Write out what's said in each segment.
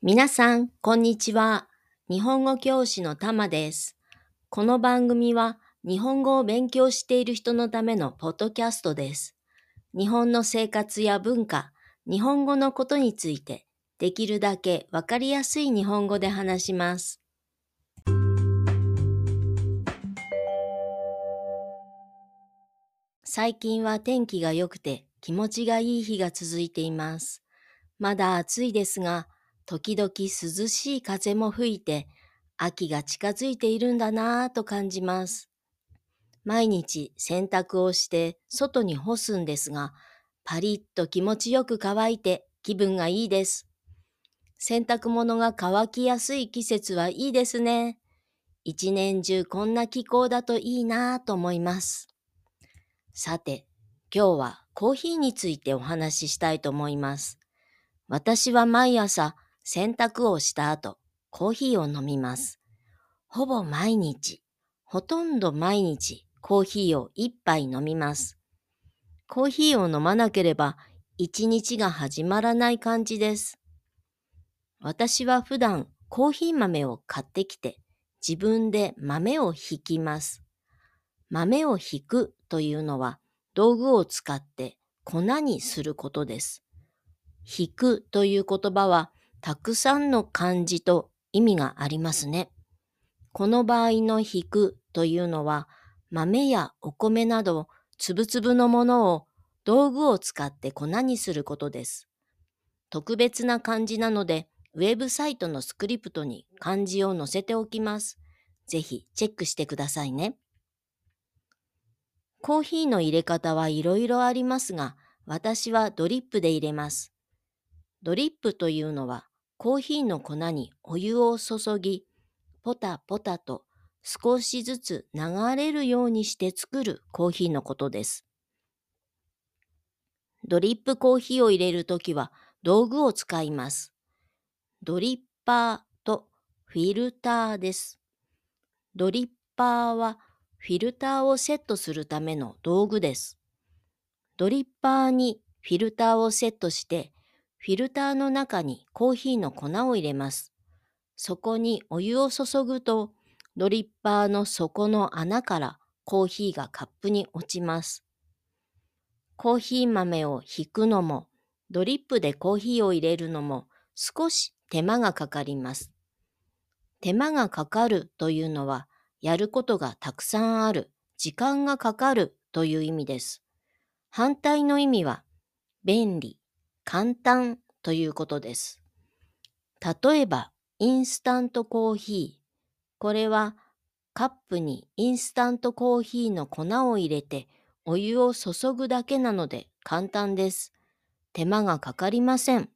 皆さん、こんにちは。日本語教師のたまです。この番組は日本語を勉強している人のためのポッドキャストです。日本の生活や文化、日本語のことについて、できるだけわかりやすい日本語で話します。最近は天気が良くて気持ちがいい日が続いています。まだ暑いですが、時々涼しい風も吹いて、秋が近づいているんだなぁと感じます。毎日洗濯をして外に干すんですが、パリッと気持ちよく乾いて気分がいいです。洗濯物が乾きやすい季節はいいですね。一年中こんな気候だといいなぁと思います。さて、今日はコーヒーについてお話ししたいと思います。私は毎朝洗濯をした後、コーヒーを飲みます。ほぼ毎日、ほとんど毎日コーヒーを一杯飲みます。コーヒーを飲まなければ一日が始まらない感じです。私は普段コーヒー豆を買ってきて自分で豆をひきます。豆をひくというのは道具を使って粉にすることです。引くという言葉はたくさんの漢字と意味がありますね。この場合の引くというのは豆やお米などつぶつぶのものを道具を使って粉にすることです。特別な漢字なのでウェブサイトのスクリプトに漢字を載せておきます。ぜひチェックしてくださいね。コーヒーの入れ方はいろいろありますが、私はドリップで入れます。ドリップというのはコーヒーの粉にお湯を注ぎ、ポタポタと少しずつ流れるようにして作るコーヒーのことです。ドリップコーヒーを入れるときは道具を使います。ドリッパーとフィルターです。ドリッパーはフィルターをセットするための道具です。ドリッパーにフィルターをセットしてフィルターの中にコーヒーの粉を入れます。そこにお湯を注ぐとドリッパーの底の穴からコーヒーがカップに落ちます。コーヒー豆を引くのもドリップでコーヒーを入れるのも少し手間がかかります。手間がかかるというのはやることがたくさんある、時間がかかるという意味です。反対の意味は、便利、簡単ということです。例えば、インスタントコーヒー。これは、カップにインスタントコーヒーの粉を入れてお湯を注ぐだけなので簡単です。手間がかかりません。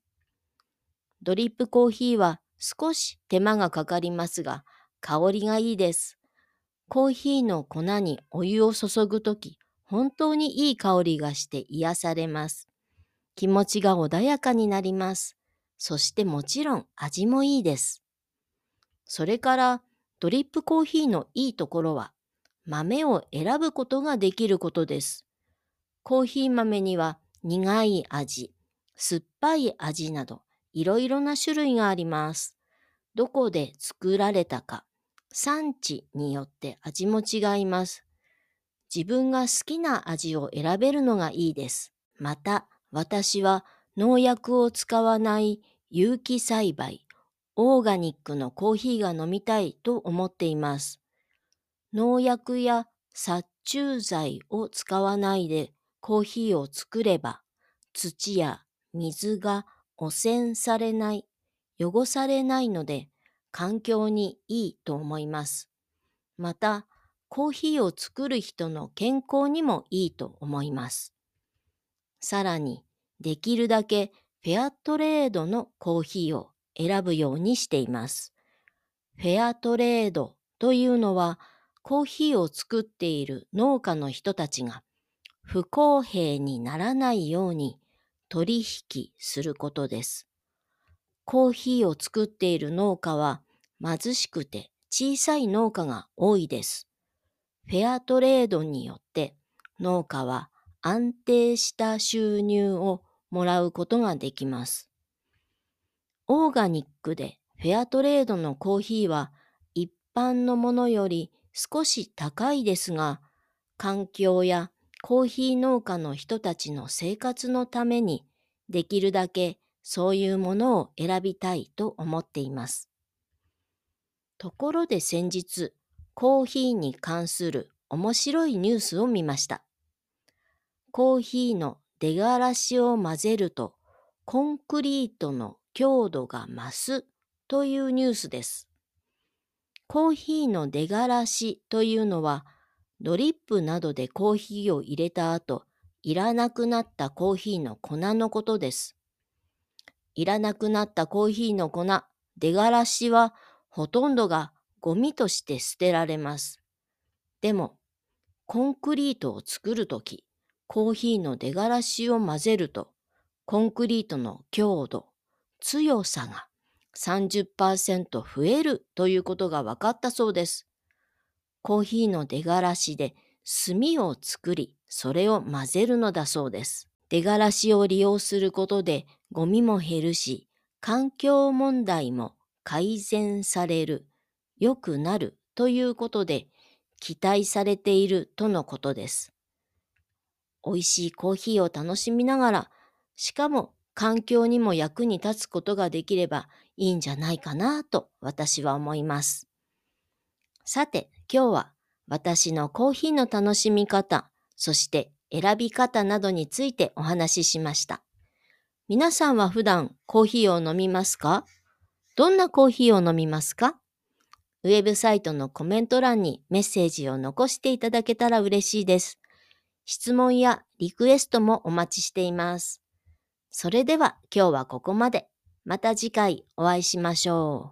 ドリップコーヒーは少し手間がかかりますが、香りがいいです。コーヒーの粉にお湯を注ぐとき、本当にいい香りがして癒されます。気持ちが穏やかになります。そしてもちろん味もいいです。それからドリップコーヒーのいいところは豆を選ぶことができることです。コーヒー豆には苦い味、酸っぱい味などいろいろな種類があります。どこで作られたか、産地によって味も違います。自分が好きな味を選べるのがいいです。また、私は農薬を使わない有機栽培、オーガニックのコーヒーが飲みたいと思っています。農薬や殺虫剤を使わないでコーヒーを作れば、土や水が汚染されない、汚されないので、環境にいいと思います。また、コーヒーを作る人の健康にもいいと思います。さらに、できるだけフェアトレードのコーヒーを選ぶようにしています。フェアトレードというのは、コーヒーを作っている農家の人たちが不公平にならないように取引することです。コーヒーを作っている農家は貧しくて小さい農家が多いです。フェアトレードによって農家は安定した収入をもらうことができます。オーガニックでフェアトレードのコーヒーは一般のものより少し高いですが、環境やコーヒー農家の人たちの生活のためにできるだけそういうものを選びたいと思っています。ところで先日、コーヒーに関する面白いニュースを見ました。コーヒーの出がらしを混ぜるとコンクリートの強度が増すというニュースです。コーヒーの出がらしというのはドリップなどでコーヒーを入れた後、いらなくなったコーヒーの粉のことです。いらなくなったコーヒーの粉、出がらしはほとんどがゴミとして捨てられます。でも、コンクリートを作るとき、コーヒーの出がらしを混ぜると、コンクリートの強度、強さが30%増えるということが分かったそうです。コーヒーの出がらしで炭を作り、それを混ぜるのだそうです。出がらしを利用することでゴミも減るし、環境問題も改善される、良くなるということで期待されているとのことです。美味しいコーヒーを楽しみながら、しかも環境にも役に立つことができればいいんじゃないかなと私は思います。さて、今日は私のコーヒーの楽しみ方、そして選び方などについてお話ししました。皆さんは普段コーヒーを飲みますか？どんなコーヒーを飲みますか？ウェブサイトのコメント欄にメッセージを残していただけたら嬉しいです。質問やリクエストもお待ちしています。それでは今日はここまで。また次回お会いしましょう。